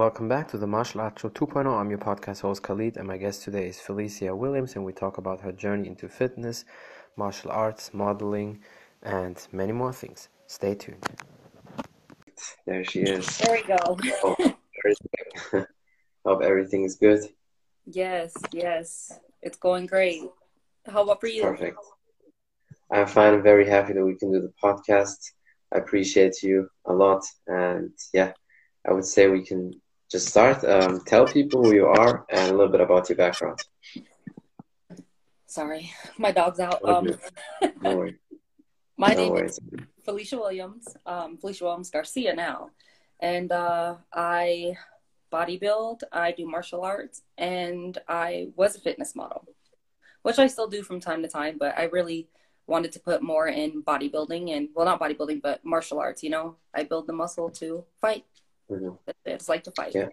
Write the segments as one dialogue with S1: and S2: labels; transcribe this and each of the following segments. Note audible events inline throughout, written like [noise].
S1: Welcome back to the Martial Arts Show 2.0. I'm your podcast host Khalid, and my guest today is Phylicia Williams, and we talk about her journey into fitness, martial arts, modeling, and many more things. Stay tuned.
S2: There she is.
S3: There we go.
S2: Hope everything, [laughs] hope everything is good.
S3: Yes, yes. It's going great. How about for you?
S2: Perfect. I'm fine. I'm very happy that we can do the podcast. I appreciate you a lot. And yeah, I would say we can just start. Um, tell people who you are and a little bit about your background.
S3: Sorry, my dog's out. Um. [laughs]
S2: No
S3: my
S2: No
S3: name
S2: worries.
S3: is Phylicia Williams. Um, Phylicia Williams Garcia now, and uh, I bodybuild. I do martial arts, and I was a fitness model, which I still do from time to time. But I really wanted to put more in bodybuilding and well, not bodybuilding, but martial arts. You know, I build the muscle to fight.
S2: Mhm.
S3: I just like to fight.
S2: Yeah.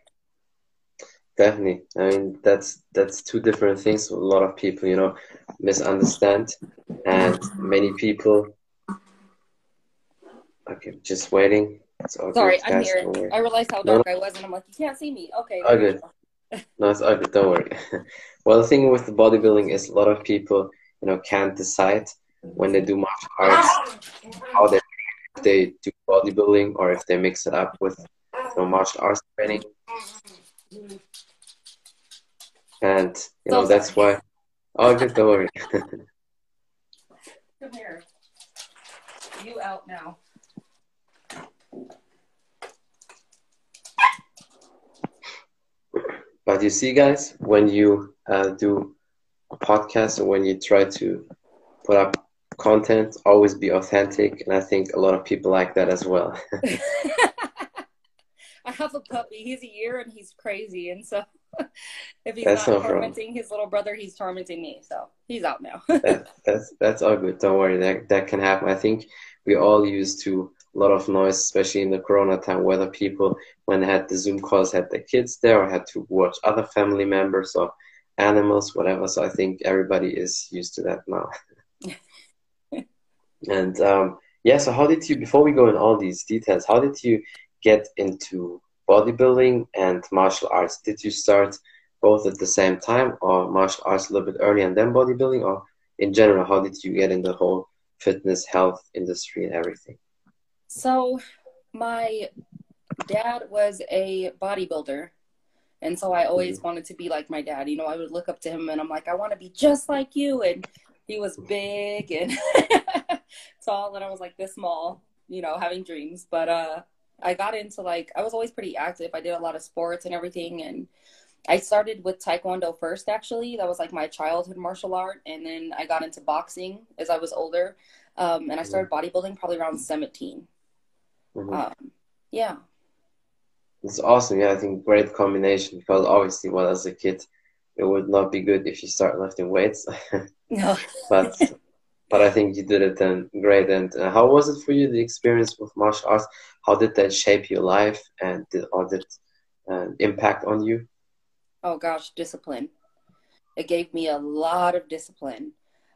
S2: Definitely. I mean, that's that's two different things. A lot of people, you know, misunderstand, and many people. Okay, just waiting. It's all
S3: Sorry, I'm
S2: guys.
S3: here. I realized how
S2: No,
S3: dark I was, and I'm like, you can't see me. Okay.
S2: Oh, good.
S3: go.
S2: No, it's all good. Don't worry. [laughs] Well, the thing with the bodybuilding is a lot of people, you know, can't decide when they do martial arts how they they do bodybuilding or if they mix it up with know, martial arts training. And you know that's why. Oh, good. Don't worry. [laughs]
S3: Come here. You out now.
S2: But you see, guys, when you uh, do a podcast or when you try to put up content, always be authentic. And I think a lot of people like that as well. [laughs] [laughs]
S3: I have a puppy. He's a year and he's crazy, and so [laughs] if he's
S2: That's
S3: not
S2: no problem.
S3: tormenting his little brother, he's tormenting me. So he's out now. [laughs]
S2: that, that's that's all good. Don't worry. That that can happen. I think we all used to a lot of noise, especially in the Corona time, whether people when they had the Zoom calls had their kids there or had to watch other family members or animals, whatever. So I think everybody is used to that now. [laughs] and um, yeah, so how did you? Before we go in all these details, how did you get into bodybuilding and martial arts? Did you start both at the same time, or martial arts a little bit earlier and then bodybuilding, or in general, how did you get in the whole fitness, health industry, and everything?
S3: So my dad was a bodybuilder. And so I always wanted to be like my dad. You know, I would look up to him and I'm like, I want to be just like you. And he was big and [laughs] tall, and I was like this small, you know, having dreams. But uh I got into like I was always pretty active. I did a lot of sports and everything and I started with Taekwondo first actually. That was like my childhood martial art. And then I got into boxing as I was older. Um, and I started bodybuilding probably around 17.
S2: Mhm.
S3: Um, yeah.
S2: It's awesome. Yeah, I think great combination because obviously, well, as a kid, it would not be good if you start lifting weights, [laughs]
S3: No.
S2: but but I think you did it then great. And uh, how was it for you the experience with martial arts? How did that shape your life and did or did uh, impact on you?
S3: oh gosh, discipline. It gave me a lot of discipline.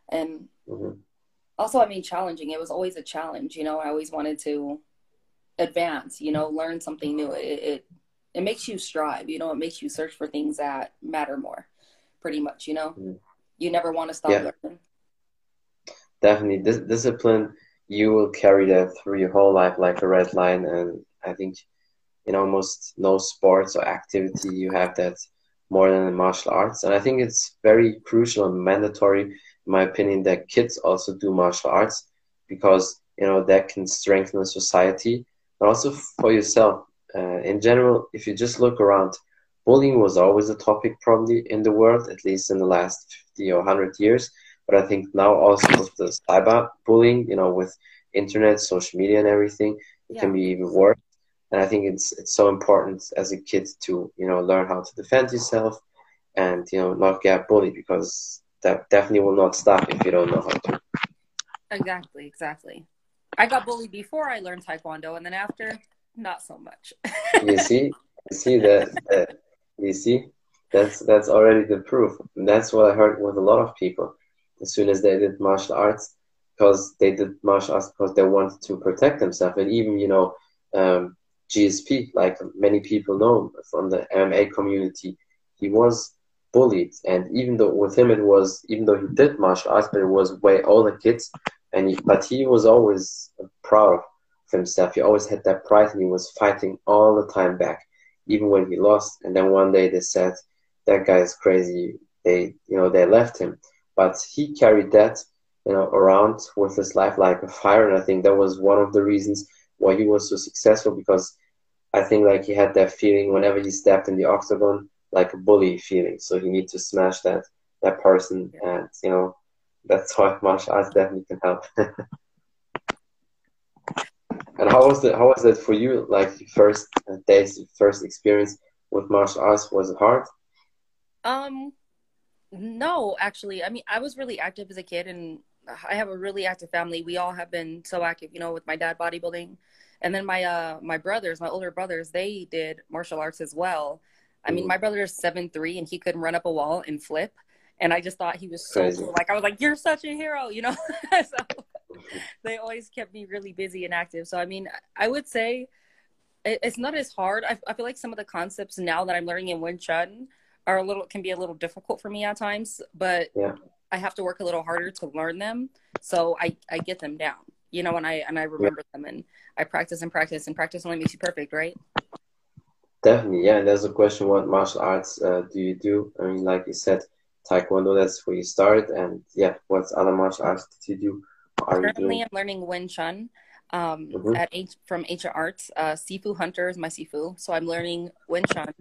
S3: And
S2: hmm
S3: also, I mean, challenging. It was always a challenge. You know, I always wanted to advance, you know, learn something new. It, it, it makes you strive, you know, it makes you search for things that matter more, pretty much, you know.
S2: Mhm.
S3: You never want to stop
S2: Yeah.
S3: learning.
S2: Definitely, dis- discipline. You will carry that through your whole life like a red line, and I think in almost no sports or activity you have that more than in martial arts. And I think it's very crucial and mandatory, in my opinion, that kids also do martial arts because you know that can strengthen the society, but also for yourself. Uh, in general, if you just look around, bullying was always a topic probably in the world, at least in the last 50 or 100 years. But I think now also with the cyber bullying, you know, with internet, social media, and everything, it can be even worse. And I think it's it's so important as a kid to you know learn how to defend yourself, and you know not get bullied because that definitely will not stop if you don't know how to.
S3: Exactly, exactly. I got bullied before I learned Taekwondo, and then after, not so much. [laughs]
S2: You see, you see that, that you see that's that's already the proof. And that's what I heard with a lot of people. As soon as they did martial arts, because they did martial arts because they wanted to protect themselves, and even you know, um, GSP, like many people know from the MMA community, he was bullied. And even though with him it was, even though he did martial arts, but it was way older kids, and he, but he was always proud of himself. He always had that pride, and he was fighting all the time back, even when he lost. And then one day they said, "That guy is crazy." They, you know, they left him, but he carried that, you know, around with his life like a fire. And I think that was one of the reasons why he was so successful because I think like he had that feeling whenever he stepped in the octagon, like a bully feeling. So he need to smash that that person, and you know, that's why [laughs] martial arts definitely can help. [laughs] and how was it? How was it for you? Like first days, first experience with martial arts was it hard?
S3: Um, no, actually. I mean, I was really active as a kid, and I have a really active family. We all have been so active, you know, with my dad bodybuilding, and then my uh my brothers, my older brothers, they did martial arts as well. I mean, mm. my brother is seven three, and he couldn't run up a wall and flip and I just thought he was so cool. Like I was like, "You're such a hero," you know. [laughs] so [laughs] they always kept me really busy and active. So I mean, I would say it's not as hard. I, I feel like some of the concepts now that I'm learning in Wing Chun are a little can be a little difficult for me at times, but
S2: yeah.
S3: I have to work a little harder to learn them. So I I get them down, you know, and I and I remember yeah. them and I practice and practice and practice only makes you perfect, right?
S2: Definitely, yeah. And there's a question: What martial arts uh, do you do? I mean, like you said, Taekwondo, that's where you started. And yeah, what other martial arts did you do?
S3: Currently, I'm learning Wing Chun um, mm-hmm. at H- from Ancient Arts. Uh, Sifu Hunter is my Sifu. So I'm learning Wing Chun.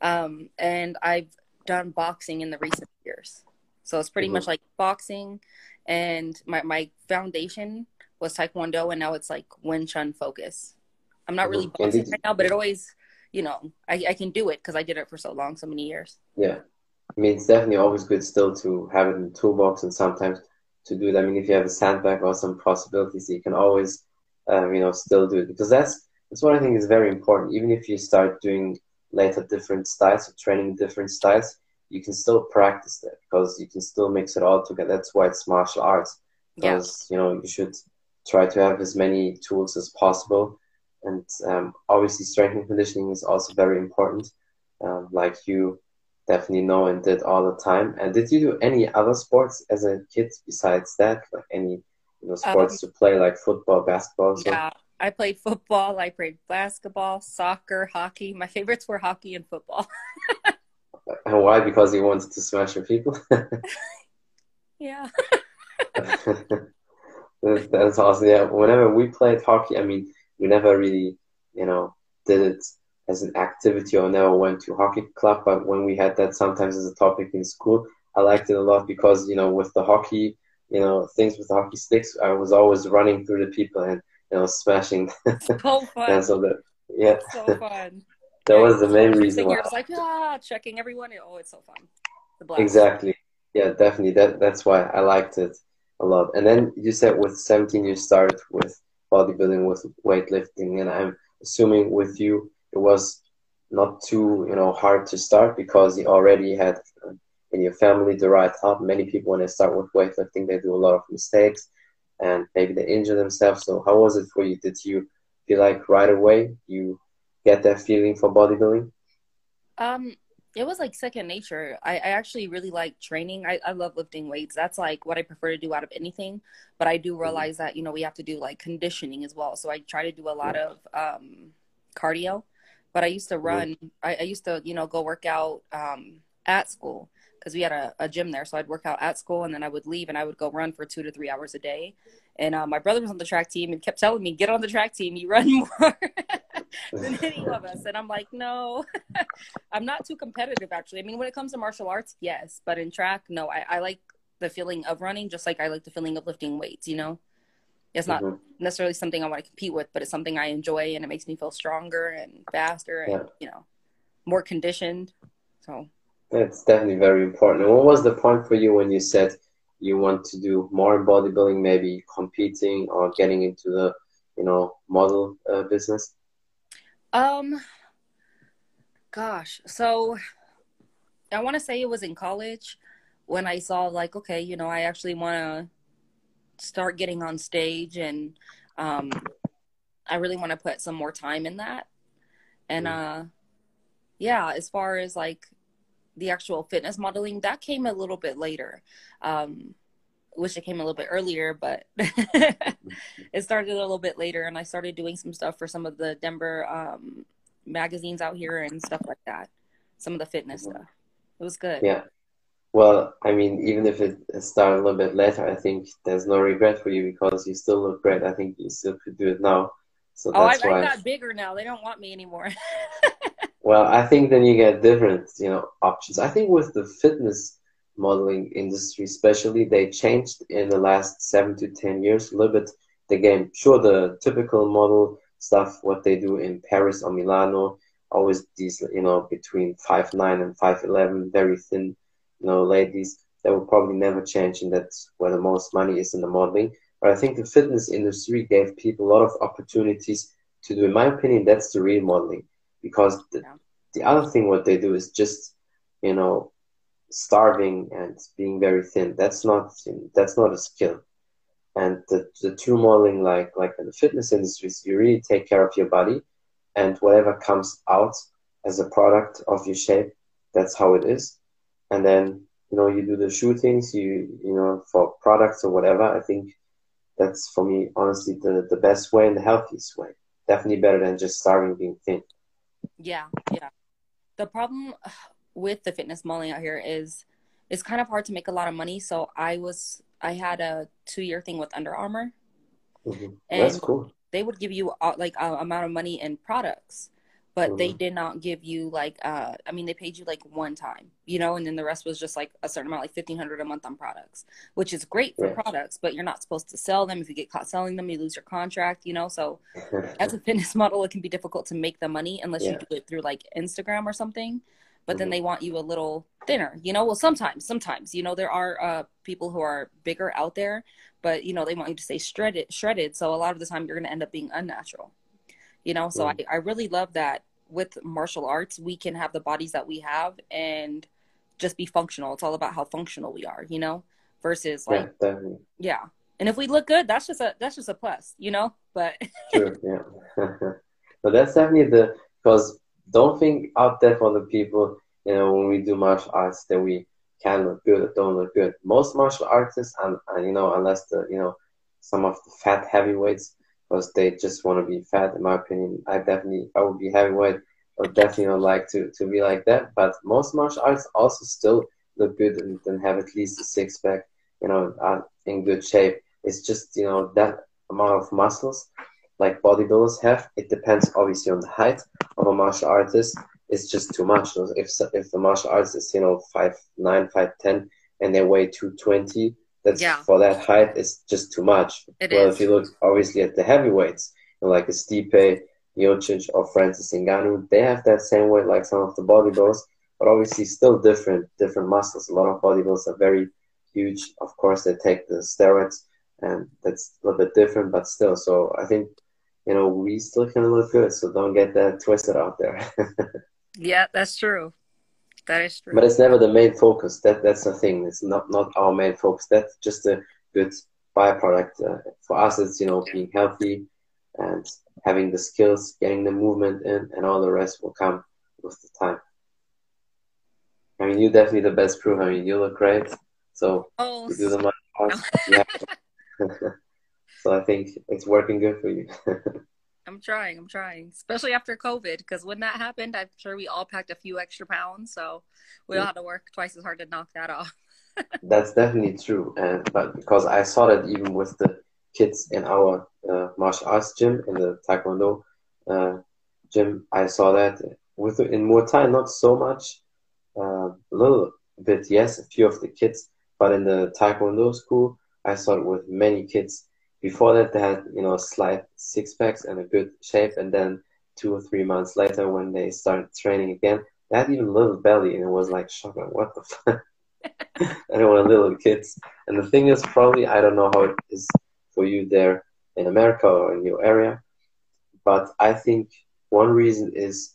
S3: Um, and I've done boxing in the recent years. So it's pretty mm-hmm. much like boxing. And my, my foundation was Taekwondo, and now it's like Wing Chun focus. I'm not really mm-hmm. boxing right now, but it always, you know, I, I can do it because I did it for so long, so many years.
S2: Yeah. I mean, it's definitely always good still to have it in the toolbox and sometimes to do it. I mean, if you have a sandbag or some possibilities, you can always, um, you know, still do it because that's that's what I think is very important. Even if you start doing later different styles or training different styles, you can still practice that because you can still mix it all together. That's why it's martial arts because yeah. you know you should try to have as many tools as possible. And um, obviously, strength and conditioning is also very important. Um, like you definitely know and did all the time. And did you do any other sports as a kid besides that? Like any you know sports um, to play, like football, basketball?
S3: So? Yeah, I played football. I played basketball, soccer, hockey. My favorites were hockey and football. [laughs]
S2: and why? Because you wanted to smash your people. [laughs]
S3: yeah. [laughs]
S2: That's awesome. Yeah, whenever we played hockey, I mean, we never really, you know, did it as an activity or never went to hockey club, but when we had that sometimes as a topic in school, I liked it a lot because, you know, with the hockey, you know, things with hockey sticks, I was always running through the people and, you know, smashing. [laughs]
S3: So
S2: and so that, yeah.
S3: So fun. [laughs]
S2: that yeah, was the main reason
S3: why. Like, ah, checking everyone. Oh, it's so
S2: fun. Exactly. Yeah, definitely. That That's why I liked it a lot. And then you said with 17 you started with bodybuilding, with weightlifting, and I'm assuming with you it was not too you know hard to start because you already had uh, in your family the right help. Many people when they start with weightlifting they do a lot of mistakes and maybe they injure themselves. So how was it for you? Did you feel like right away you get that feeling for bodybuilding?
S3: Um, it was like second nature. I, I actually really like training. I, I love lifting weights. That's like what I prefer to do out of anything. But I do mm-hmm. realize mm-hmm. that, you know, we have to do like conditioning as well. So I try to do a lot yeah. of um, cardio but I used to run. I, I, used to, you know, go work out um, at school because we had a, a, gym there. So I'd work out at school and then I would leave and I would go run for two to three hours a day. And uh, my brother was on the track team and kept telling me, "Get on the track team. You run [laughs] more [laughs] than any of us." And I'm like, "No, [laughs] I'm not too competitive. Actually, I mean, when it comes to martial arts, yes, but in track, no. I, I like the feeling of running, just like I like the feeling of lifting weights. You know." It's not mm-hmm. necessarily something I want to compete with, but it's something I enjoy and it makes me feel stronger and faster and, yeah. you know, more conditioned. So
S2: that's definitely very important. And what was the point for you when you said you want to do more bodybuilding, maybe competing or getting into the, you know, model uh, business?
S3: Um, gosh, so I want to say it was in college when I saw like, okay, you know, I actually want to start getting on stage and um, I really want to put some more time in that. And uh yeah, as far as like the actual fitness modeling, that came a little bit later. Um wish it came a little bit earlier, but [laughs] it started a little bit later and I started doing some stuff for some of the Denver um magazines out here and stuff like that. Some of the fitness stuff. It was good.
S2: Yeah. Well, I mean, even if it started a little bit later, I think there's no regret for you because you still look great. I think you still could do it now. So
S3: oh,
S2: that's
S3: I,
S2: why.
S3: I got bigger now. They don't want me anymore. [laughs]
S2: well, I think then you get different, you know, options. I think with the fitness modeling industry, especially, they changed in the last seven to ten years a little bit the game. Sure, the typical model stuff, what they do in Paris or Milano, always these, you know, between five nine and five eleven, very thin you know, ladies, that will probably never change, and that's where the most money is in the modeling. But I think the fitness industry gave people a lot of opportunities to do. In my opinion, that's the real modeling, because the, yeah. the other thing what they do is just, you know, starving and being very thin. That's not that's not a skill. And the, the true modeling, like like in the fitness industry, is you really take care of your body, and whatever comes out as a product of your shape, that's how it is and then you know you do the shootings you you know for products or whatever i think that's for me honestly the, the best way and the healthiest way definitely better than just starving being thin
S3: yeah yeah. The problem [sighs] with the fitness modeling out here is it's kind of hard to make a lot of money. So i was i had a two year thing with under armour.
S2: Mm-hmm. that's cool.
S3: they would give you like a amount of money in products but mm-hmm. they did not give you like uh i mean they paid you like one time you know and then the rest was just like a certain amount like 1500 a month on products which is great for products but you're not supposed to sell them if you get caught selling them you lose your contract you know so [laughs] as a fitness [laughs] model it can be difficult to make the money unless yeah. you do it through like instagram or something but mm-hmm. then they want you a little thinner you know well sometimes sometimes you know there are uh people who are bigger out there but you know they want you to stay shredded shredded so a lot of the time you're going to end up being unnatural you know so I, I really love that with martial arts we can have the bodies that we have and just be functional. It's all about how functional we are you know versus like yeah, yeah. and if we look good that's just a that's just a plus you know but [laughs]
S2: true yeah. [laughs] But that's definitely the because don't think out there for the people you know when we do martial arts that we can look good or don't look good. Most martial artists and, and you know unless the you know some of the fat heavyweights because they just want to be fat. In my opinion, I definitely I would be heavyweight. I would definitely not like to to be like that. But most martial arts also still look good and, and have at least a six pack. You know, are in good shape. It's just you know that amount of muscles like bodybuilders have. It depends obviously on the height of a martial artist. It's just too much. If if the martial artist is you know five nine, five ten, and they weigh two twenty, that's yeah. for that height is just too much.
S3: It
S2: well,
S3: is.
S2: if you look obviously at the heavyweights, like a Stipe, Miocic, or Francis Ngannou, they have that same weight like some of the bodybuilders, but obviously still different, different muscles. A lot of bodybuilders are very huge. Of course, they take the steroids, and that's a little bit different, but still. So I think, you know, we still can look good. So don't get that twisted out there. [laughs]
S3: yeah, that's true. That is true.
S2: But it's never the main focus. That that's the thing. It's not not our main focus. That's just a good byproduct. Uh, for us, it's you know being healthy and having the skills, getting the movement in, and all the rest will come with the time. I mean, you're definitely the best proof. I mean, you look great. So
S3: oh,
S2: you do the so [laughs] [laughs] I think it's working good for you. [laughs]
S3: I'm trying. I'm trying, especially after COVID, because when that happened, I'm sure we all packed a few extra pounds, so we all had to work twice as hard to knock that off. [laughs]
S2: That's definitely true, and but because I saw that even with the kids in our uh, martial arts gym in the Taekwondo uh, gym, I saw that with in Muay Thai not so much, uh, a little bit yes, a few of the kids, but in the Taekwondo school, I saw it with many kids before that they had you know slight six packs and a good shape and then two or three months later when they started training again they had even a little belly and it was like shocking what the [laughs] fuck? And don't little kids. And the thing is probably I don't know how it is for you there in America or in your area but I think one reason is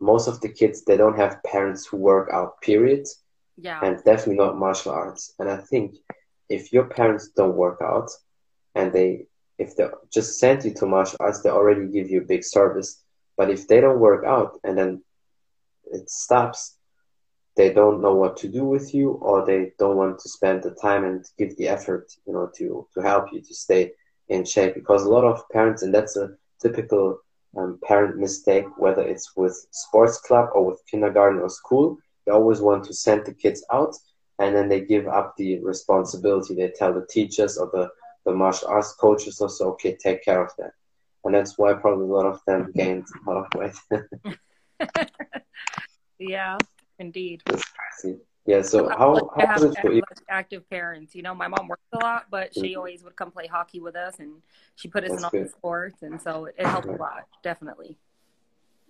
S2: most of the kids they don't have parents who work out period.
S3: Yeah.
S2: And definitely not martial arts. And I think if your parents don't work out and they if they just send you to martial arts, they already give you a big service. But if they don't work out and then it stops, they don't know what to do with you, or they don't want to spend the time and give the effort, you know, to to help you to stay in shape. Because a lot of parents, and that's a typical um, parent mistake, whether it's with sports club or with kindergarten or school, they always want to send the kids out and then they give up the responsibility. They tell the teachers or the, the martial arts coaches also, okay, take care of that. And that's why probably a lot of them gained a lot of weight. [laughs]
S3: yeah, indeed.
S2: Yeah, so how, how for you?
S3: Active parents, you know, my mom worked a lot, but she mm-hmm. always would come play hockey with us and she put us that's in all good. the sports. And so it, it helped right. a lot, definitely.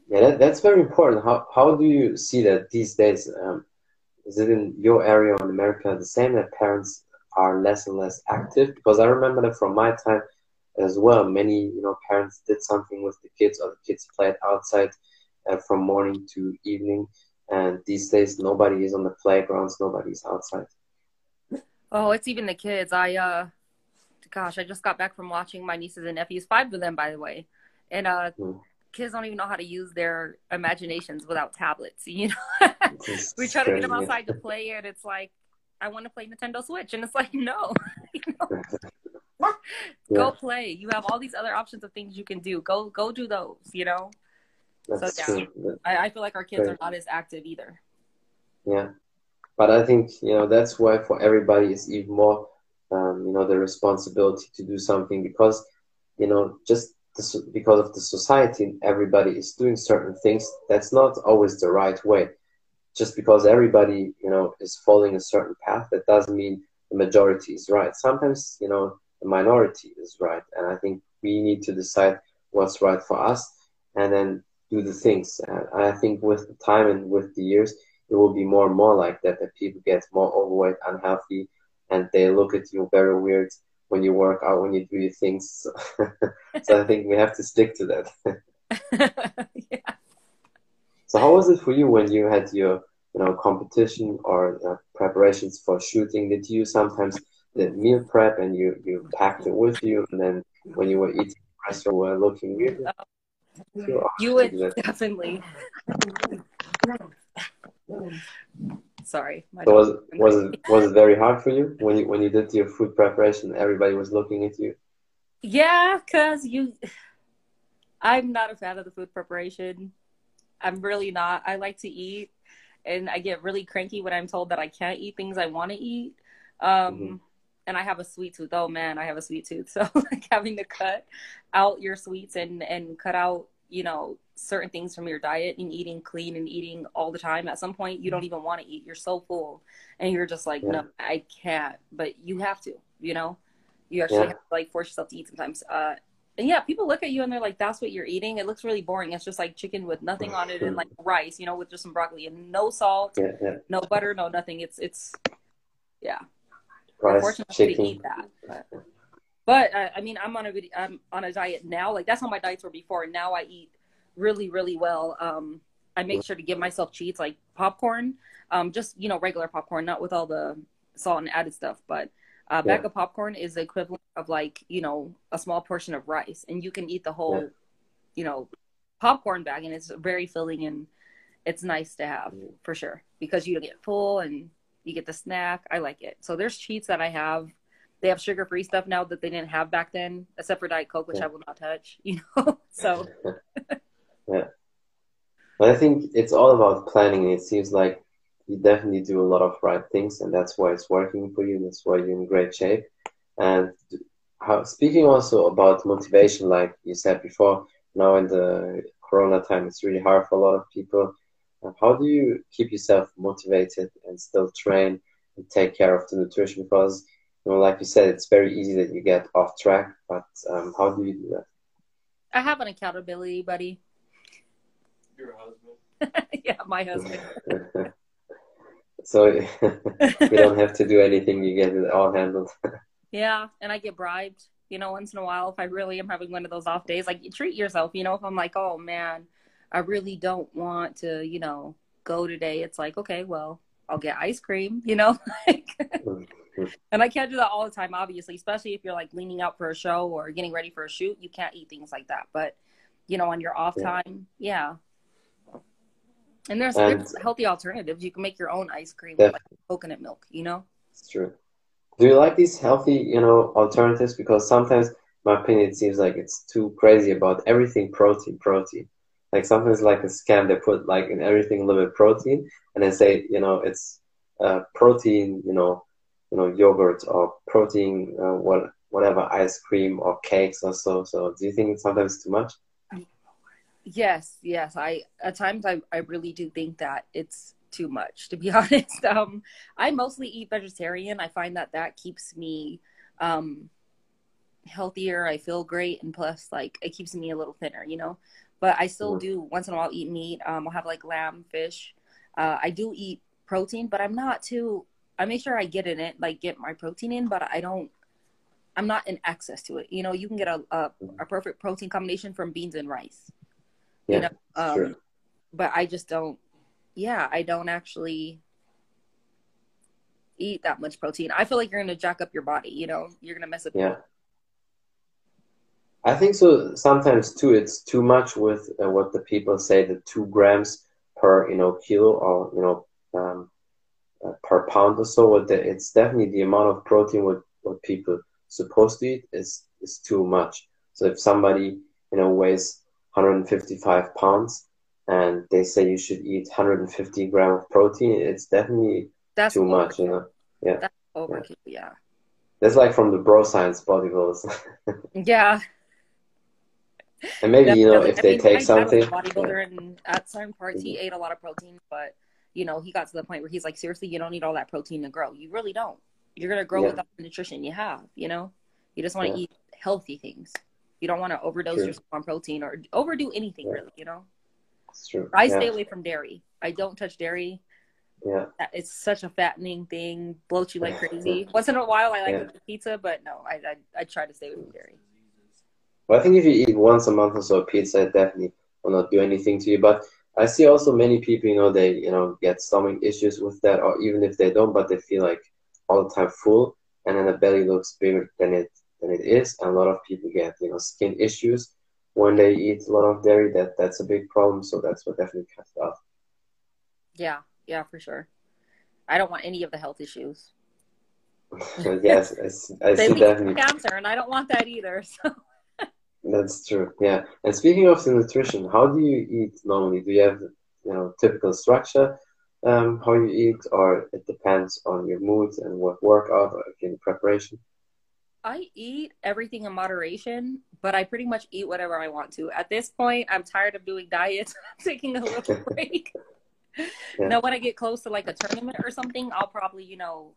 S2: Yeah, that, that's very important. How, how do you see that these days? Um, is it in your area in America the same that parents are less and less active? Because I remember that from my time as well, many you know parents did something with the kids, or the kids played outside uh, from morning to evening. And these days, nobody is on the playgrounds, nobody's outside.
S3: Oh, it's even the kids. I uh, gosh, I just got back from watching my nieces and nephews, five of them, by the way, and uh, mm kids don't even know how to use their imaginations without tablets. [laughs] You know, we try to get them outside to play, and it's like, I want to play Nintendo Switch, and it's like, no, [laughs] you know? yeah. go play. You have all these other options of things you can do. Go, go do those. You know. That's so yeah, true. I, I feel like our kids are not as active either.
S2: Yeah, but I think you know that's why for everybody it's even more, um, you know, the responsibility to do something because, you know, just because of the society everybody is doing certain things that's not always the right way just because everybody you know is following a certain path that doesn't mean the majority is right sometimes you know the minority is right and i think we need to decide what's right for us and then do the things and i think with the time and with the years it will be more and more like that that people get more overweight unhealthy and they look at you very weird when you work out, when you do your things. [laughs] so I think we have to stick to that. [laughs] yeah. So how was it for you when you had your you know competition or uh, preparations for shooting? Did you sometimes the meal prep and you you packed it with you, and then when you were eating restaurant were looking weird?
S3: You would definitely. Sorry.
S2: So was was it was it very hard for you when you when you did your food preparation? Everybody was looking at you.
S3: Yeah, cause you. I'm not a fan of the food preparation. I'm really not. I like to eat, and I get really cranky when I'm told that I can't eat things I want to eat. Um, mm-hmm. And I have a sweet tooth. Oh man, I have a sweet tooth. [laughs] So like having to cut out your sweets and and cut out you know certain things from your diet and eating clean and eating all the time at some point you don't even want to eat you're so full and you're just like yeah. no i can't but you have to you know you actually yeah. have to like force yourself to eat sometimes uh and yeah people look at you and they're like that's what you're eating it looks really boring it's just like chicken with nothing on it and like rice you know with just some broccoli and no salt
S2: yeah,
S3: no butter no nothing it's it's yeah
S2: rice, unfortunately chicken. eat
S3: that but. But uh, I mean, I'm on a I'm on a diet now. Like that's how my diets were before. And now I eat really, really well. Um, I make sure to give myself cheats like popcorn, um, just you know regular popcorn, not with all the salt and added stuff. But a bag yeah. of popcorn is the equivalent of like you know a small portion of rice, and you can eat the whole, yeah. you know, popcorn bag, and it's very filling and it's nice to have for sure because you get full and you get the snack. I like it. So there's cheats that I have they have sugar free stuff now that they didn't have back then, except for Diet Coke, which yeah. I will not touch. [laughs] You know, so. [laughs]
S2: yeah, but I think it's all about planning. It seems like you definitely do a lot of right things, and that's why it's working for you. That's why you're in great shape. And how, speaking also about motivation, like you said before, now in the Corona time, it's really hard for a lot of people. How do you keep yourself motivated and still train and take care of the nutrition? Because you know, like you said, it's very easy that you get off track. But um, how do you do that?
S3: I have an accountability buddy.
S4: Your husband. [laughs]
S3: yeah, my husband. [laughs]
S2: so [laughs] you don't have to do anything; you get it all handled. [laughs]
S3: yeah, and I get bribed. You know, once in a while, if I really am having one of those off days, like you treat yourself. You know, if I'm like, oh man, I really don't want to, you know, go today. It's like, okay, well, I'll get ice cream. You know, [laughs] like. Mm and I can't do that all the time, obviously, especially if you're like leaning out for a show or getting ready for a shoot. You can't eat things like that. But you know, on your off
S2: Yeah.
S3: time. Yeah. And there's,
S2: And-
S3: there's healthy alternatives. You can make your own ice cream with like coconut milk, you know?
S2: It's true. Do you like these healthy, you know, alternatives? Because sometimes, my opinion, it seems like it's too crazy about everything protein, protein. Like sometimes, like a scam, they put like in everything a little bit protein, and they say, you know, it's uh, protein, you know, you know, yogurt or protein, uh, what, whatever, ice cream or cakes or so. So, do you think it's sometimes too much?
S3: Yes, yes. I at times I, I really do think that it's too much to be [laughs] honest. Um I mostly eat vegetarian. I find that that keeps me um healthier. I feel great and plus like it keeps me a little thinner, you know. But I still
S2: Mhm.
S3: do once in a while eat meat. Um I'll have like lamb, fish. Uh I do eat protein, but I'm not too I make sure I get in it, like get my protein in, but I don't I'm not in access to it. You know, you can get a a, a perfect protein combination from beans and rice
S2: Yeah,
S3: you know um
S2: true.
S3: but i just don't yeah i don't actually eat that much protein i feel like you're gonna jack up your body you know you're gonna mess up
S2: Yeah. I think so. Sometimes too, it's too much with uh, what the people say, the two grams per you know kilo or you know um, uh, per pound or so. What the, it's definitely the amount of protein what what people supposed to eat is is too much. So if somebody you know weighs 155 pounds and they say you should eat 150 gram of protein, it's definitely
S3: that's
S2: too
S3: overkill.
S2: much. You know,
S3: overkill yeah
S2: that's like from the bro science bodybuilders. [laughs]
S3: yeah
S2: and maybe you know if
S3: I
S2: they
S3: mean,
S2: take
S3: my
S2: something.
S3: bodybuilder and at certain parts he mm-hmm. ate a lot of protein but you know he got to the point where he's like seriously you don't need all that protein to grow you really don't you're gonna grow
S2: Yeah.
S3: without the nutrition you have you know you just want to
S2: Yeah.
S3: eat healthy things you don't want to overdose
S2: True.
S3: yourself on protein or overdo anything
S2: Yeah.
S3: really you know
S2: It's true.
S3: I
S2: yeah.
S3: stay away from dairy. I don't touch dairy.
S2: Yeah.
S3: It's such a fattening thing, bloats you like crazy. Once in a while, I like
S2: Yeah.
S3: pizza, but no, I, I I try to stay away from dairy.
S2: Well, I think if you eat once a month or so pizza, it definitely will not do anything to you. But I see also many people, you know, they you know get stomach issues with that, or even if they don't, but they feel like all the time full, and then the belly looks bigger than it than it is, and a lot of people get you know skin issues when they eat a lot of dairy. That that's a big problem. So that's what definitely cuts it off.
S3: Yeah, yeah, for sure. I don't want any of the health issues. [laughs]
S2: yes, I see, I see definitely.
S3: cancer, and I don't want that either. [laughs] So
S2: That's true. Yeah. And speaking of the nutrition, how do you eat normally? Do you have, you know, typical structure um, how you eat, or it depends on your mood and what workout or in preparation?
S3: I eat everything in moderation, but I pretty much eat whatever I want to. At this point, I'm tired of doing diets. [laughs] I'm taking a little [laughs] break.
S2: Yeah.
S3: Now, when I get close to like a tournament or something, I'll probably, you know,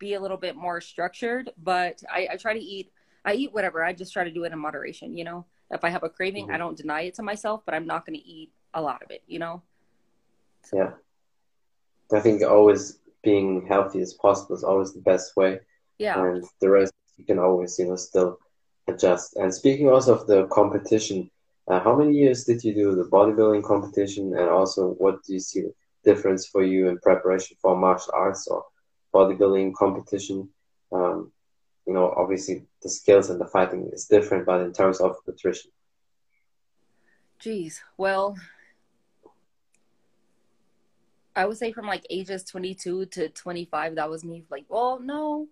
S3: be a little bit more structured. But I, I try to eat, I eat whatever. I just try to do it in moderation, you know? If I have a craving,
S2: Mhm.
S3: I don't deny it to myself, but I'm not going to eat a lot of it, you know? So,
S2: Yeah. I think always being healthy as possible is always the best way,
S3: yeah.
S2: and the rest you can always, you know, still adjust. And speaking also of the competition, uh, how many years did you do the bodybuilding competition, and also what do you see the difference for you in preparation for martial arts or bodybuilding competition? Um, you know, obviously the skills and the fighting is different, but in terms of nutrition,
S3: Geez. Well, I would say from like ages 22 to 25, that was me. Like, well, no,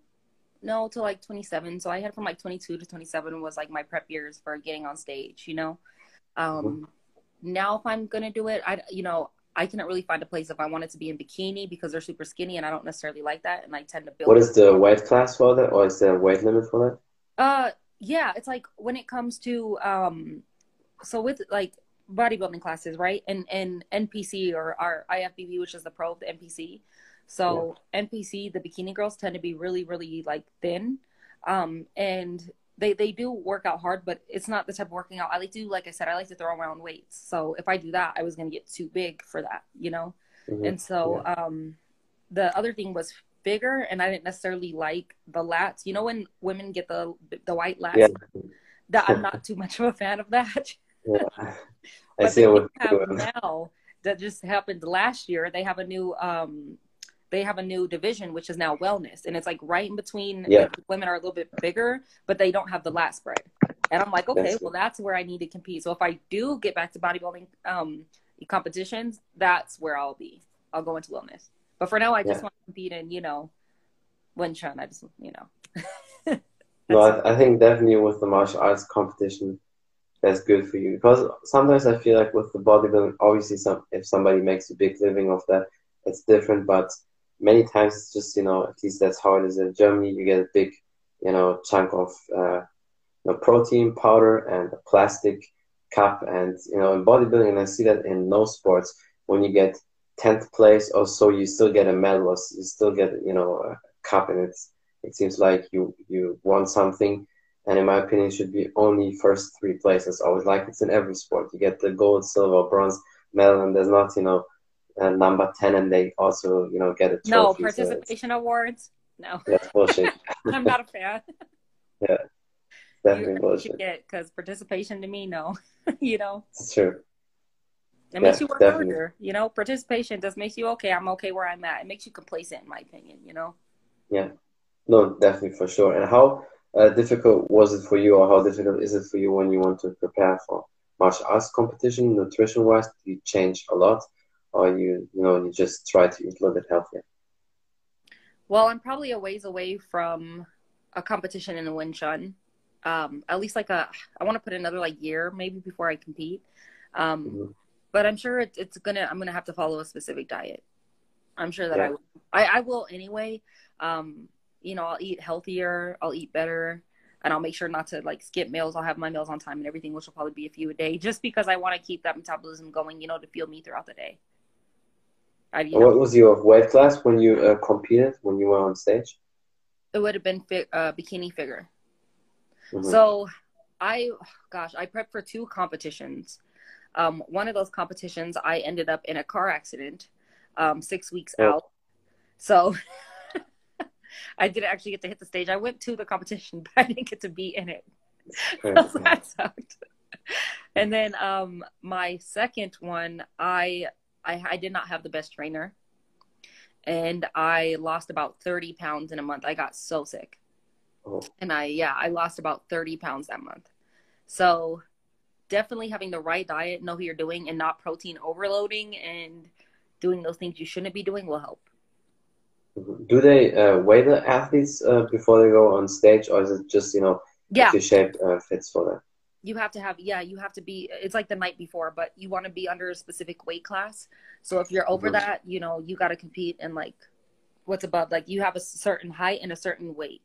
S3: no, to like 27. So I had from like 22 to 27 was like my prep years for getting on stage, you know? Um, now if I'm going to do it, I, you know, I cannot really find a place if I wanted to be in bikini because they're super skinny and I don't necessarily like that. And I tend to build.
S2: what is the weight class for that, or is there a weight limit for that?
S3: Uh, yeah, it's like when it comes to um, so with like bodybuilding classes, right? And and NPC or our IFBB, which is the pro of the NPC. So NPC, the bikini girls tend to be really, really like thin, um, and they they do work out hard, but it's not the type of working out I like to. do. Like I said, I like to throw around weights. So if I do that, I was gonna get too big for that, you know.
S2: Mhm.
S3: And so um, the other thing was bigger, and I didn't necessarily like the lats. You know when women get the the white lats,
S2: Yeah.
S3: that I'm [laughs] not too much of a fan of that.
S2: Yeah. [laughs] I see what doing.
S3: now that just happened last year. They have a new um, they have a new division which is now wellness, and it's like right in between.
S2: Yeah.
S3: like, women are a little bit bigger, but they don't have the lat spread. And I'm like, okay,
S2: That's
S3: well, that's where I need to compete. So if I do get back to bodybuilding um, competitions, that's where I'll be. I'll go into wellness. But for now, I just want to compete in, you know, Wing Chun. I just, you know. [laughs]
S2: No, I, I think definitely with the martial arts competition, that's good for you because sometimes I feel like with the bodybuilding, obviously, some if somebody makes a big living of that, it's different. But many times it's just you know at least that's how it is in Germany. You get a big you know chunk of uh, you know, protein powder and a plastic cup, and you know in bodybuilding, and I see that in no sports when you get tenth place or so, you still get a medal, or you still get you know a cup, and it's it seems like you you won something. And in my opinion it should be only first three places. Always like it's in every sport. You get the gold silver bronze medal and there's not you know uh, number 10 and they also you know get a trophy
S3: No
S2: so
S3: participation awards. No,
S2: that's bullshit [laughs]
S3: I'm not a fan. [laughs] Yeah.
S2: Definitely
S3: you
S2: bullshit
S3: because participation to me, no. [laughs] you know,
S2: it's true
S3: it makes you work
S2: definitely.
S3: harder. You know, participation just makes you okay. I'm okay where I'm at. It makes you complacent, in my opinion. You know.
S2: Yeah, no definitely for sure and how uh, difficult was it for you or how difficult is it for you when you want to prepare for martial arts competition nutrition wise do you change a lot or you you know you just try to eat a little bit healthier
S3: Well, I'm probably a ways away from a competition in the Wing Chun. Um, at least like a, I want to put another like year maybe before I compete. Um,
S2: Mhm.
S3: but I'm sure it, it's gonna, I'm gonna have to follow a specific diet. I'm sure that I
S2: Yeah.
S3: will. I, I will anyway. Um, you know, I'll eat healthier, I'll eat better, and I'll make sure not to like skip meals. I'll have my meals on time and everything, which will probably be a few a day, just because I want to keep that metabolism going. You know, to fuel me throughout the day. I, you know,
S2: what was your weight class when you uh, competed when you were on stage
S3: it would have been fi- uh, bikini figure.
S2: Mhm.
S3: So I, gosh, I prepped for two competitions. Um, one of those competitions, I ended up in a car accident um, six weeks
S2: Oh.
S3: out. So [laughs] I didn't actually get to hit the stage. I went to the competition, [laughs] but I didn't get to be in it. [laughs] So that sucked. And then um, my second one, I, I I did not have the best trainer, and I lost about thirty pounds in a month. I got so sick
S2: Oh,
S3: and I yeah, I lost about 30 pounds that month. So definitely having the right diet, know who you're doing and not protein overloading and doing those things you shouldn't be doing will help.
S2: mhm. Do they uh, weigh the athletes uh, before they go on stage, or is it just you know
S3: Yeah,
S2: if your shape uh, fits for them?
S3: You have to have yeah, you have to be it's like the night before, but you want to be under a specific weight class. So if you're over that, you know, you got to compete in like what's above like you have a certain height and a certain weight.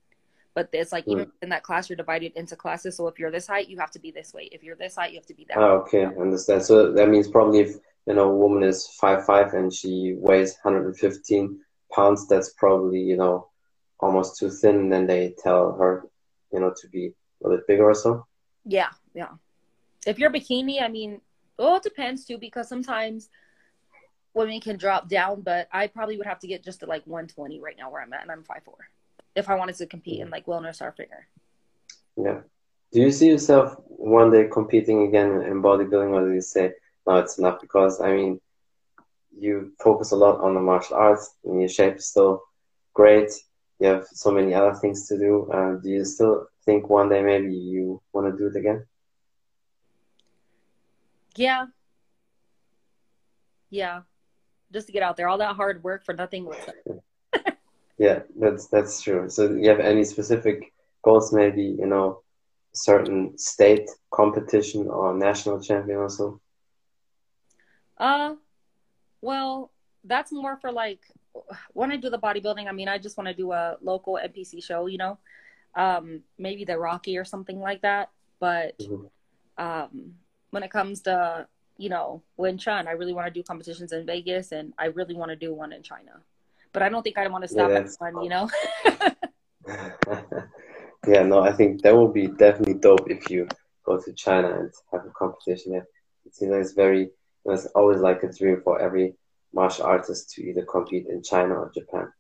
S3: But it's like even in that class you're divided into classes. So if you're this height, you have to be this weight. If you're this height, you have to be that.
S2: Ah,
S3: weight.
S2: okay, understand. So that means probably if you know a woman is five five and she weighs 115 pounds, that's probably you know almost too thin. And then they tell her you know to be a little bit bigger or so.
S3: Yeah, yeah. If you're bikini, I mean, well, it depends too because sometimes women can drop down, but I probably would have to get just to like 120 right now where I'm at, and I'm 5'4. If I wanted to compete in like wellness or figure.
S2: Yeah. Do you see yourself one day competing again in bodybuilding, or do you say no, it's enough? Because I mean, you focus a lot on the martial arts, and your shape is still great. You have so many other things to do. Uh, do you still think one day maybe you want to do it again?
S3: Yeah. Yeah. Just to get out there, all that hard work for nothing. [laughs]
S2: Yeah, that's that's true. So, you have any specific goals? Maybe you know, certain state competition or national champion or so.
S3: Uh, well, that's more for like when I do the bodybuilding. I mean, I just want to do a local NPC show, you know, um, maybe the Rocky or something like that. But
S2: Mhm.
S3: um, when it comes to you know Wing Chun, I really want to do competitions in Vegas, and I really want to do one in China. But I don't think I want to stop
S2: Yeah,
S3: at one, you know. [laughs]
S2: yeah, no, I think that would be definitely dope if you go to China and have a competition there. It seems like it's very, it's always like a dream for every martial artist to either compete in China or Japan.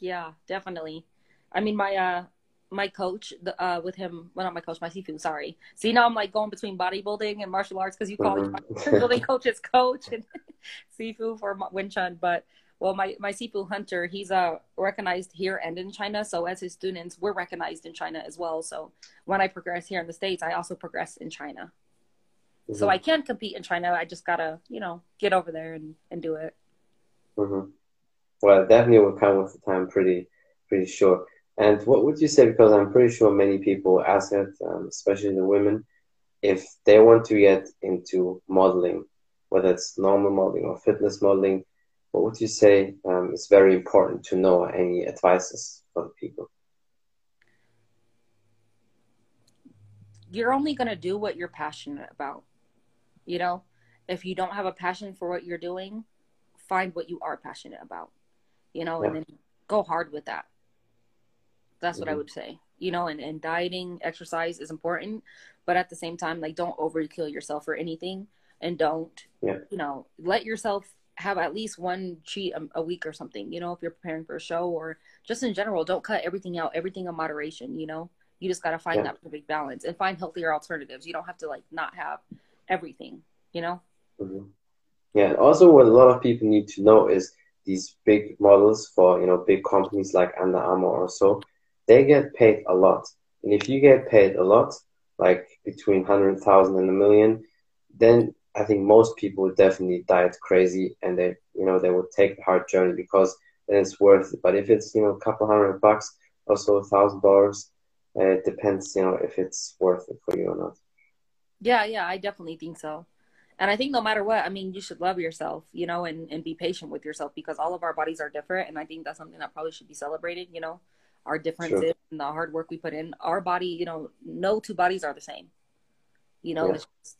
S3: Yeah, definitely. I mean, my uh, my coach, the, uh, with him, well, not my coach, my Sifu. Sorry. See, now I'm like going between bodybuilding and martial arts because you call me
S2: Mhm.
S3: bodybuilding coach's [laughs] [laughs] coach and [laughs] Sifu for Wing Chun. But Well, my my Sifu Hunter, he's uh recognized here and in China. So as his students, we're recognized in China as well. So when I progress here in the states, I also progress in China.
S2: Mm-hmm.
S3: So I can compete in China. I just gotta, you know, get over there and, and do it.
S2: Mm-hmm. Well, definitely will come with the time, pretty pretty sure. And what would you say? Because I'm pretty sure many people ask it, um, especially the women, if they want to get into modeling, whether it's normal modeling or fitness modeling, what would you say um, is very important to know? Any advices for the people?
S3: You're only gonna do what you're passionate about. You know, if you don't have a passion for what you're doing, find what you are passionate about. You know,
S2: Yeah.
S3: and then go hard with that. That's what I
S2: Mhm.
S3: would say. You know, and, and dieting, exercise is important, but at the same time, like don't overkill yourself for anything and don't,
S2: Yeah.
S3: you know, let yourself have at least one cheat a, a week or something, you know, if you're preparing for a show or just in general, don't cut everything out, everything in moderation, you know? You just got to find
S2: Yeah.
S3: that perfect balance and find healthier alternatives. You don't have to like not have everything, you know?
S2: hmm Yeah, and also what a lot of people need to know is these big models for you know big companies like Under Armour or so, they get paid a lot. And if you get paid a lot, like between hundred thousand and a million, then I think most people would definitely diet crazy and they you know they would take the hard journey because then it's worth it. But if it's you know a couple hundred bucks or so, a thousand dollars, uh, it depends you know if it's worth it for you or not.
S3: Yeah, yeah, I definitely think so. And I think no matter what, I mean, you should love yourself, you know, and, and be patient with yourself because all of our bodies are different. And I think that's something that probably should be celebrated, you know, our differences
S2: Sure.
S3: and the hard work we put in. Our body, you know, no two bodies are the same. You know,
S2: Yeah.
S3: it's just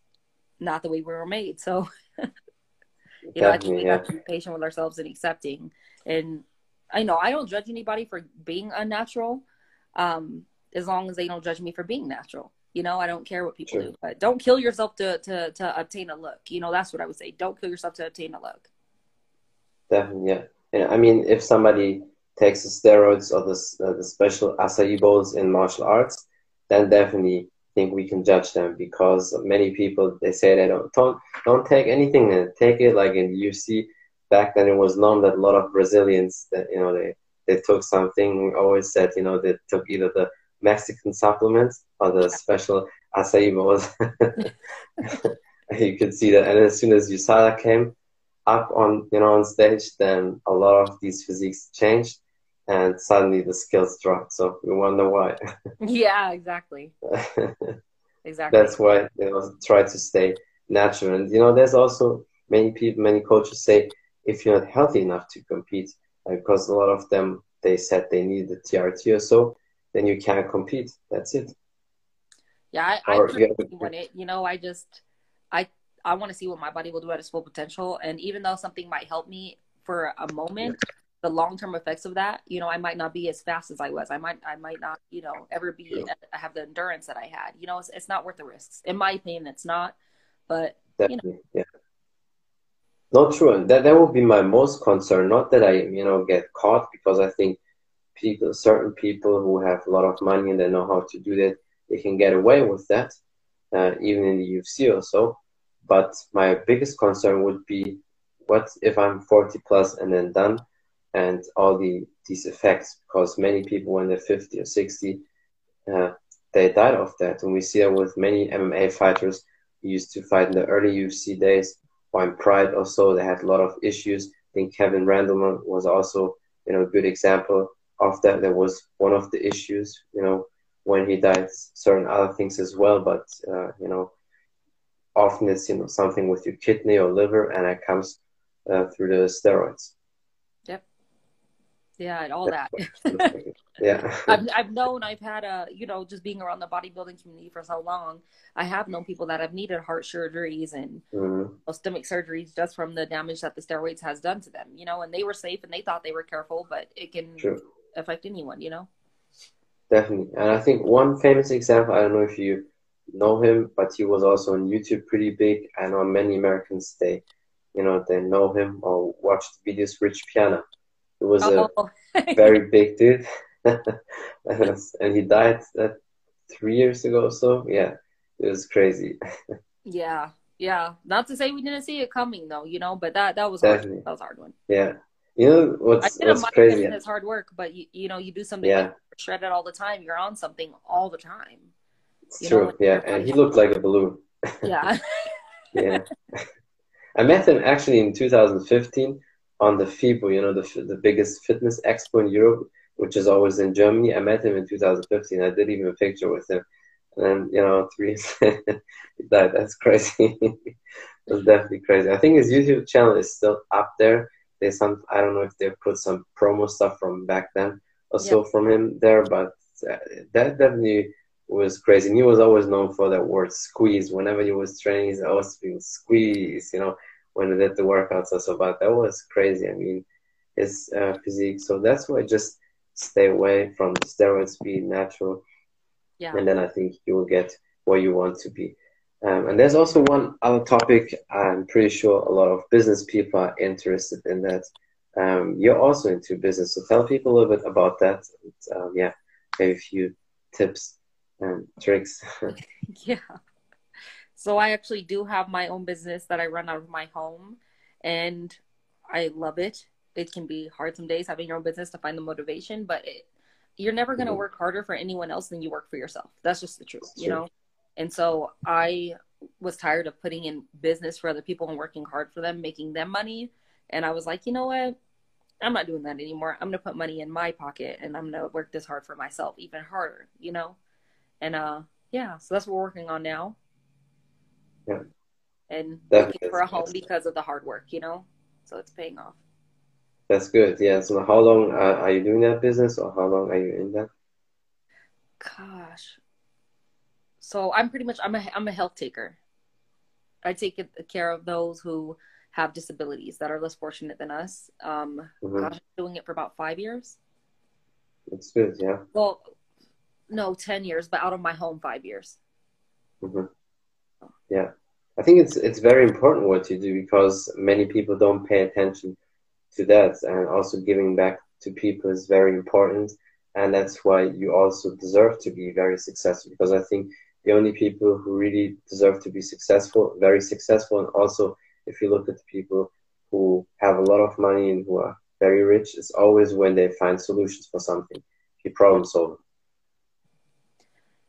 S3: not the way we were made. So, [laughs] you know, I think
S2: Definitely,
S3: we
S2: yeah.
S3: have to be patient with ourselves and accepting. And I know I don't judge anybody for being unnatural, um, as long as they don't judge me for being natural. You know, I don't care what people
S2: Sure.
S3: do, but don't kill yourself to, to to obtain a look. You know, that's what I would say. Don't kill yourself to obtain a look.
S2: Definitely, yeah. And I mean, if somebody takes the steroids or the uh, the special acai bowls in martial arts, then definitely think we can judge them because many people they say they don't don't don't take anything and take it like in UFC. Back then, it was known that a lot of Brazilians that you know they they took something. We always said you know they took either the Mexican supplements or the special acai bowls. [laughs] [laughs] you could see that, and as soon as USADA came up on you know on stage, then a lot of these physiques changed, and suddenly the skills dropped. So we wonder why. [laughs]
S3: Yeah, exactly, exactly.
S2: That's why you know try to stay natural. And you know, there's also many people, many coaches say if you're not healthy enough to compete, uh, because a lot of them they said they need the TRT or so, then you can't compete. That's it.
S3: Yeah, I, I
S2: Or you
S3: it. You know, I just, I, I want to see what my body will do at its full potential. And even though something might help me for a moment, the long term effects of that, you know, I might not be as fast as I was. I might, I might not, you know, ever be
S2: True.
S3: have the endurance that I had. You know, it's, it's not worth the risks. In my opinion, it's not. But
S2: Definitely, yeah. Not true, and that that would be my most concern. Not that I, you know, get caught because I think people, certain people who have a lot of money and they know how to do that, they can get away with that, uh, even in the UFC or so. But my biggest concern would be, what if I'm 40 plus and then done, and all the these effects? Because many people when they're 50 or 60, uh, they died of that, and we see that with many MMA fighters who used to fight in the early UFC days or in Pride also, they had a lot of issues. I think Kevin Randleman was also, you know, a good example of that. That was one of the issues, you know, when he died, certain other things as well. But, uh, you know, often it's, you know, something with your kidney or liver and it comes uh, through the steroids. Yep.
S3: Yeah, and all that. [laughs]
S2: yeah.
S3: I've, I've known I've had a you know just being around the bodybuilding community for so long i have known people that have needed heart surgeries and
S2: Mhm.
S3: stomach surgeries just from the damage that the steroids has done to them you know and they were safe and they thought they were careful but it can
S2: True.
S3: affect anyone you know
S2: Definitely. And I think one famous example, I don't know if you know him, but he was also on YouTube pretty big. I know many Americans, they, you know, they know him or watch the videos. Rich Piana. He was a
S3: oh, [laughs]
S2: very big dude. [laughs] and he died that three years ago or so. Yeah, it was crazy. [laughs]
S3: yeah yeah not to say we didn't see it coming though you know but that that was hard that was a hard one
S2: Yeah. You know
S3: I
S2: what's
S3: did
S2: what's crazy?
S3: It's hard work, but you, you know, you do something
S2: Yeah.
S3: like shredded all the time. You're on something all the time. Know,
S2: true.
S3: like
S2: Yeah, and he looked like a balloon.
S3: Yeah. [laughs] [laughs]
S2: Yeah. I met him actually in 2015 on the FIBO, you know, the the biggest fitness expo in Europe, which is always in Germany. I met him in 2015. I did even a picture with him. And then, you know, three years [laughs] he died. That's crazy. That's definitely crazy. I think his YouTube channel is still up there. They some I don't know if they put some promo stuff from back then or so from him there, but uh, that definitely was crazy. And he was always known for that word squeeze. Whenever he was training, he's always being squeeze, you know, when he did the workouts or so. But that was crazy. I mean, his uh, physique. So that's why just stay away from steroids, be natural,
S3: Yeah.
S2: and then I think you will get where you want to be. Um, and there's also one other topic I'm pretty sure a lot of business people are interested in that. Um, you're also into business, so tell people a little bit about that. And, um, yeah, maybe a few tips and tricks. [laughs]
S3: Yeah. So I actually do have my own business that I run out of my home and I love it. It can be hard some days having your own business to find the motivation, but it, you're never going to
S2: Mhm.
S3: work harder for anyone else than you work for yourself. That's just the truth, you know? And so I was tired of putting in business for other people and working hard for them, making them money. And I was like, you know what? I'm not doing that anymore. I'm going to put money in my pocket and I'm going to work this hard for myself, even harder, you know? And uh, yeah, so that's what we're working on now.
S2: Yeah.
S3: And
S2: Definitely.
S3: looking for a home because of the hard work, you know? So it's paying off.
S2: That's good. Yeah. So how long uh, are you doing that business, or how long are you in that?
S3: Gosh. So I'm pretty much I'm a I'm a health taker. I take care of those who have disabilities that are less fortunate than us. Um,
S2: Mhm.
S3: gosh, I'm doing it for about five years.
S2: That's good. Yeah.
S3: Well, no, ten years, but out of my home, five years.
S2: hmm Yeah, I think it's it's very important what you do because many people don't pay attention to that, and also giving back to people is very important, and that's why you also deserve to be very successful. Because I think the only people who really deserve to be successful, very successful, and also if you look at the people who have a lot of money and who are very rich, it's always when they find solutions for something, you problem solve.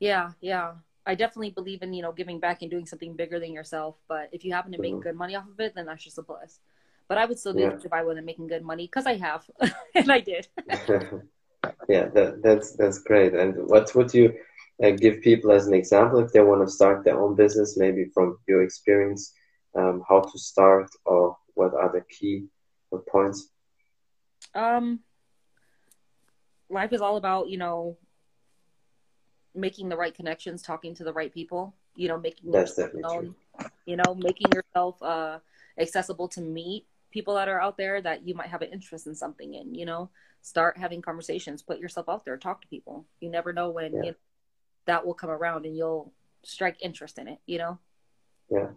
S3: Yeah, yeah. I definitely believe in, you know, giving back and doing something bigger than yourself. But if you happen to make
S2: Mhm.
S3: good money off of it, then that's just a plus. But I would still do
S2: Yeah.
S3: it if I wasn't making good money because I have, [laughs] and I did. [laughs]
S2: yeah, that, that's that's great. And what would you uh, give people as an example if they want to start their own business, maybe from your experience, um, how to start or what are the key points?
S3: Um, life is all about, you know, making the right connections, talking to the right people, you know, making
S2: That's
S3: yourself
S2: definitely
S3: known, you know, making yourself uh, accessible to meet people that are out there that you might have an interest in something in, you know, start having conversations, put yourself out there, talk to people. You never know when
S2: Yeah.
S3: you know, that will come around and you'll strike interest in it, you know?
S2: Yeah.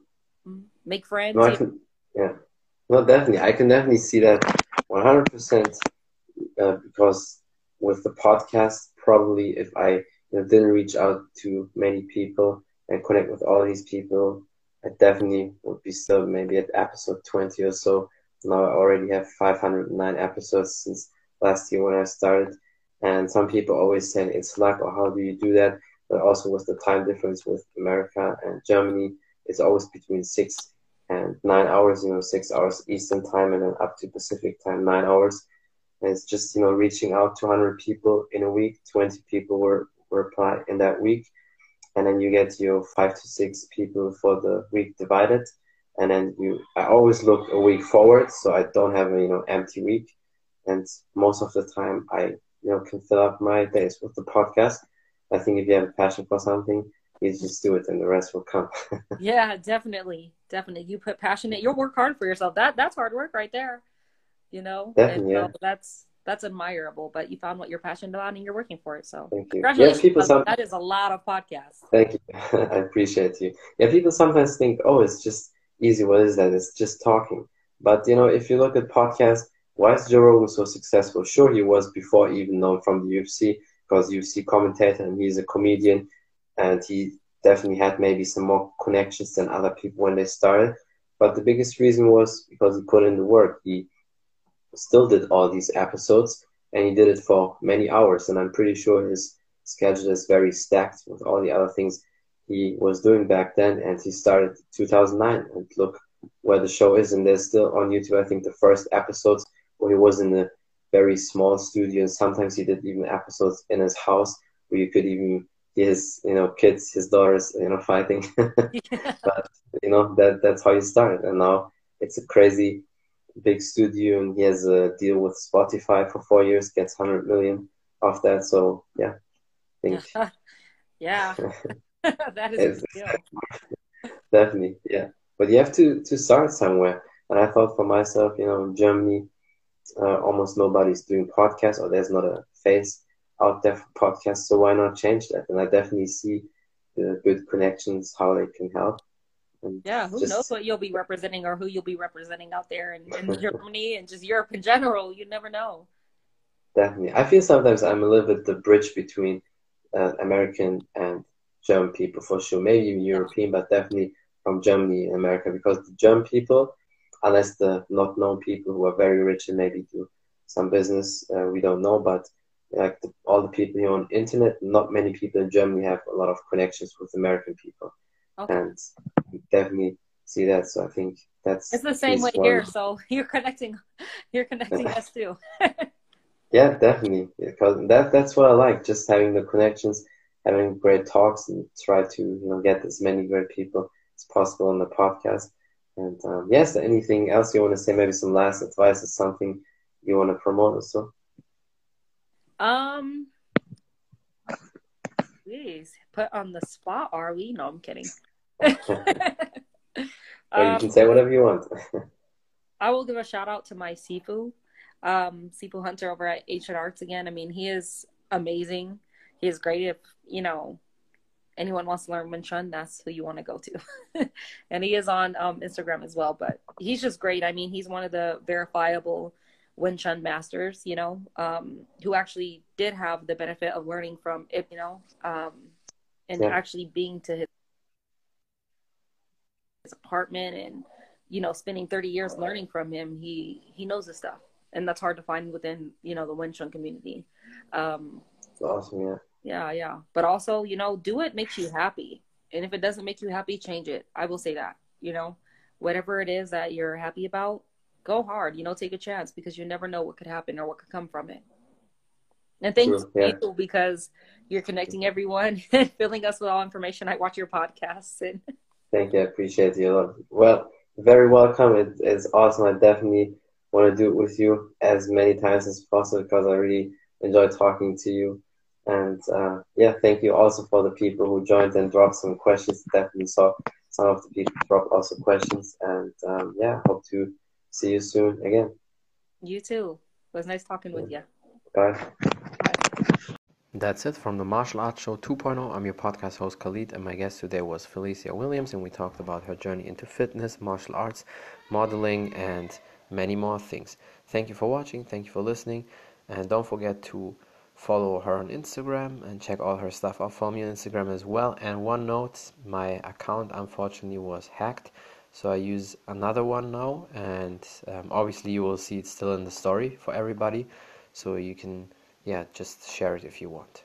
S3: Mm. Make friends.
S2: No, can, yeah, no, definitely. I can definitely see that 100% uh, because with the podcast, probably if I you know, didn't reach out to many people and connect with all these people, I definitely would be still maybe at episode 20 or so. Now I already have 509 episodes since last year when I started. And some people always say it's luck or how do you do that? But also with the time difference with America and Germany, it's always between six and nine hours, you know, six hours Eastern time and then up to Pacific time, nine hours. And it's just, you know, reaching out to 100 people in a week, 20 people were, reply in that week. And then you get your five to six people for the week divided. And then you, I always look a week forward. So I don't have a, you know, empty week. And most of the time I, you know, can fill up my days with the podcast. I think if you have a passion for something, you just do it and the rest will come. [laughs]
S3: Yeah, definitely, definitely. You put passion in. You'll work hard for yourself. That that's hard work right there. You know,
S2: Definitely,
S3: And
S2: yeah.
S3: so that's that's admirable. But you found what you're passionate about, and you're working for it. So
S2: Thank you.
S3: congratulations.
S2: Yeah, people some,
S3: that is a lot of podcasts.
S2: Thank you. [laughs] I appreciate you. Yeah, people sometimes think, oh, it's just easy. What is that? It's just talking. But, you know, if you look at podcasts, why is Joe Rogan so successful? Sure, he was before even known from the UFC because UFC commentator and he's a comedian and he definitely had maybe some more connections than other people when they started. But the biggest reason was because he put in the work. He still did all these episodes, and he did it for many hours. And I'm pretty sure his schedule is very stacked with all the other things he was doing back then. And he started 2009, and look where the show is. And there's still on YouTube, I think, the first episodes where he was in a very small studio. And sometimes he did even episodes in his house where you could even hear his, you know, kids, his daughters, you know, fighting. [laughs] [laughs] but you know that that's how he started, and now it's a crazy big studio, and he has a deal with Spotify for four years, gets hundred million off that. So yeah, I think [laughs]
S3: yeah, [laughs] [laughs] that is
S2: definitely yeah. But you have to to start somewhere, and I thought for myself, you know, in Germany, uh, almost nobody's doing podcasts, or there's not a face out there for podcasts. So why not change that? And I definitely see the good connections how they can help.
S3: And yeah, who just, knows what you'll be representing or who you'll be representing out there in, in [laughs] Germany and just Europe in general. You never know.
S2: Definitely. I feel sometimes I'm a little bit the bridge between uh, American and German people for sure. Maybe even European, but definitely from Germany and America because the German people, unless the not known people who are very rich and maybe do some business, uh, we don't know, but like the, all the people here on internet, not many people in Germany have a lot of connections with American people, okay. and definitely see that. So I think that's
S3: it's the same way here. So [laughs] you're connecting, you're connecting [laughs] us too.
S2: yeah, definitely. Because that that's what I like, just having the connections, having great talks, and try to you know get as many great people as possible on the podcast. And um, yes, anything else you want to say? Maybe some last advice or something you want to promote also.
S3: Um, please put on the spot. Are we? No, I'm kidding. [laughs]
S2: well, you can say whatever you want. [laughs]
S3: I will give a shout out to my Sifu, um, Sifu Hunter over at Ancient Arts again. I mean, he is amazing. He is great. If you know anyone wants to learn Wing Chun, that's who you want to go to. [laughs] and he is on um, Instagram as well. But he's just great. I mean, he's one of the verifiable Wing Chun masters, you know, um, who actually did have the benefit of learning from it, you know, um, and yeah. actually being to his, his apartment and, you know, spending 30 years learning from him. He, he knows this stuff and that's hard to find within, you know, the Wing Chun community. Um,
S2: awesome. Yeah.
S3: Yeah. Yeah. But also, you know, do it makes you happy. And if it doesn't make you happy, change it. I will say that, you know, whatever it is that you're happy about, go hard, you know, take a chance because you never know what could happen or what could come from it. And thanks True, yeah. because you're connecting everyone [laughs] and filling us with all information. I watch your podcasts and [laughs]
S2: thank you. I appreciate you. Well, very welcome. It, it's awesome. I definitely want to do it with you as many times as possible because I really enjoy talking to you. And uh, yeah, thank you also for the people who joined and dropped some questions. Definitely saw some of the people drop also questions. And um, yeah, hope to see you soon again.
S3: You too. It was nice talking with you.
S2: Bye.
S1: That's it from the Martial Arts Show 2.0. I'm your podcast host Khalid, and my guest today was Phylicia Williams, and we talked about her journey into fitness, martial arts, modeling, and many more things. Thank you for watching, thank you for listening, and don't forget to follow her on Instagram and check all her stuff out. Follow me on Instagram as well. And one note my account unfortunately was hacked. So I use another one now, and um, obviously you will see it still in the story for everybody. So you can, yeah, just share it if you want.